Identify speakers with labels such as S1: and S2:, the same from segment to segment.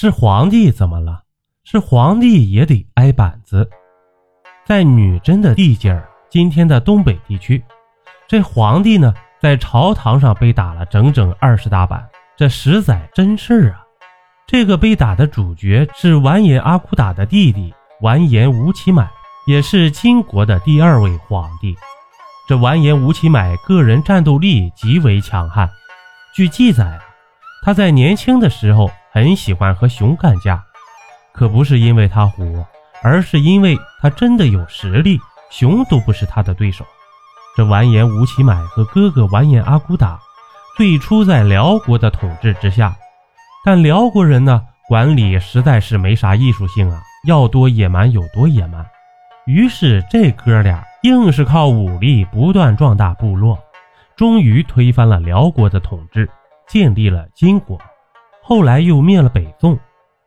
S1: 是皇帝怎么了？是皇帝也得挨板子。在女真的地界儿，今天的东北地区，这皇帝呢，在朝堂上被打了整整二十大板，这实在真事儿啊！这个被打的主角是完颜阿骨打的弟弟完颜吴乞买，也是金国的第二位皇帝。这完颜吴乞买个人战斗力极为强悍，据记载啊，他在年轻的时候很喜欢和熊干架，可不是因为他虎，而是因为他真的有实力，熊都不是他的对手。这完颜吴乞买和哥哥完颜阿骨打最初在辽国的统治之下。但辽国人呢，管理实在是没啥艺术性啊，要多野蛮有多野蛮。于是这哥俩硬是靠武力不断壮大部落，终于推翻了辽国的统治，建立了金国。后来又灭了北宋，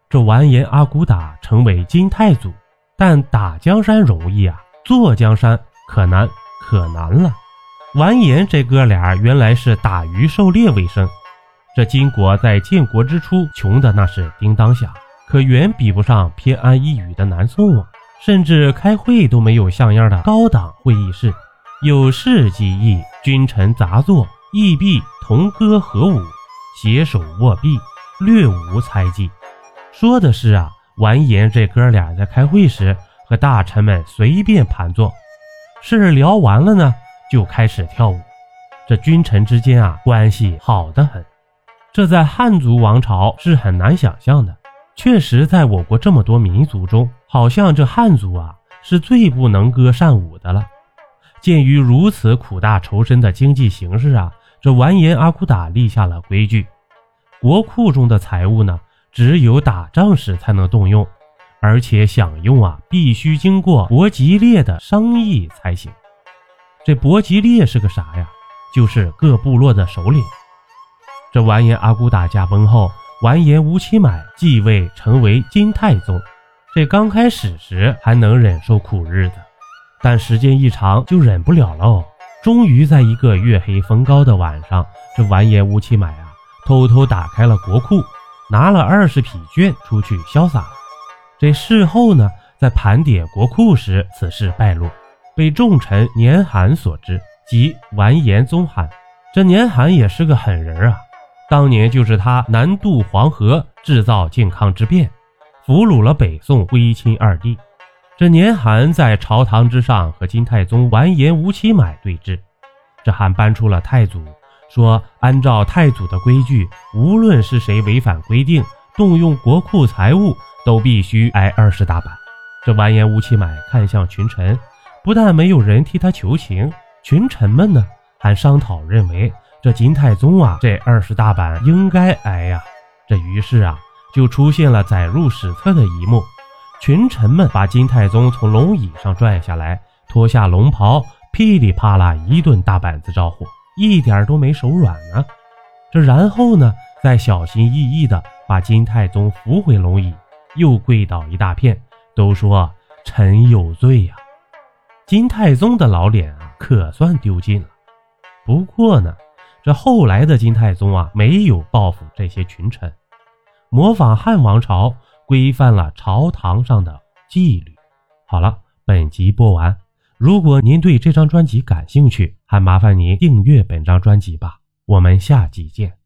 S1: 这完颜阿骨打成为金太祖。但打江山容易啊，坐江山可难可难了。完颜这哥俩原来是打鱼狩猎为生。这金国在建国之初穷的那是叮当响，可远比不上偏安一隅的南宋啊！甚至开会都没有像样的高档会议室，有事即议，君臣杂坐，议必同歌合舞，携手握臂，略无猜忌。说的是啊，完颜这哥俩在开会时和大臣们随便盘坐，事聊完了呢，就开始跳舞。这君臣之间啊，关系好得很。这在汉族王朝是很难想象的。确实，在我国这么多民族中，好像这汉族啊是最不能歌善舞的了。鉴于如此苦大仇深的经济形势啊，这完颜阿骨打立下了规矩：国库中的财物呢，只有打仗时才能动用，而且享用啊，必须经过伯吉列的商议才行。这伯吉列是个啥呀？就是各部落的首领。这完颜阿骨打驾崩后，完颜吴乞买继位成为金太宗。这刚开始时还能忍受苦日子，但时间一长就忍不了喽。终于在一个月黑风高的晚上，这完颜吴乞买，偷偷打开了国库，拿了二十匹绢出去潇洒。这事后呢，在盘点国库时，此事败露，被重臣年寒所知，即完颜宗罕。这年寒也是个狠人啊。当年就是他南渡黄河，制造靖康之变，俘虏了北宋徽钦二帝。这年寒在朝堂之上和金太宗完颜吴乞买对峙，这还搬出了太祖，说按照太祖的规矩，无论是谁违反规定，动用国库财物，都必须挨二十大板。这完颜吴乞买看向群臣，不但没有人替他求情，群臣们呢还商讨认为。这金太宗啊，这二十大板应该挨呀。这于是啊，就出现了载入史册的一幕：群臣们把金太宗从龙椅上拽下来，脱下龙袍，噼里啪啦一顿大板子招呼，一点都没手软呢。这然后呢，再小心翼翼地把金太宗扶回龙椅，又跪倒一大片，都说臣有罪呀。金太宗的老脸啊，可算丢尽了。不过呢。这后来的金太宗啊，没有报复这些群臣，模仿汉王朝，规范了朝堂上的纪律。好了，本集播完。如果您对这张专辑感兴趣，还麻烦您订阅本张专辑吧。我们下集见。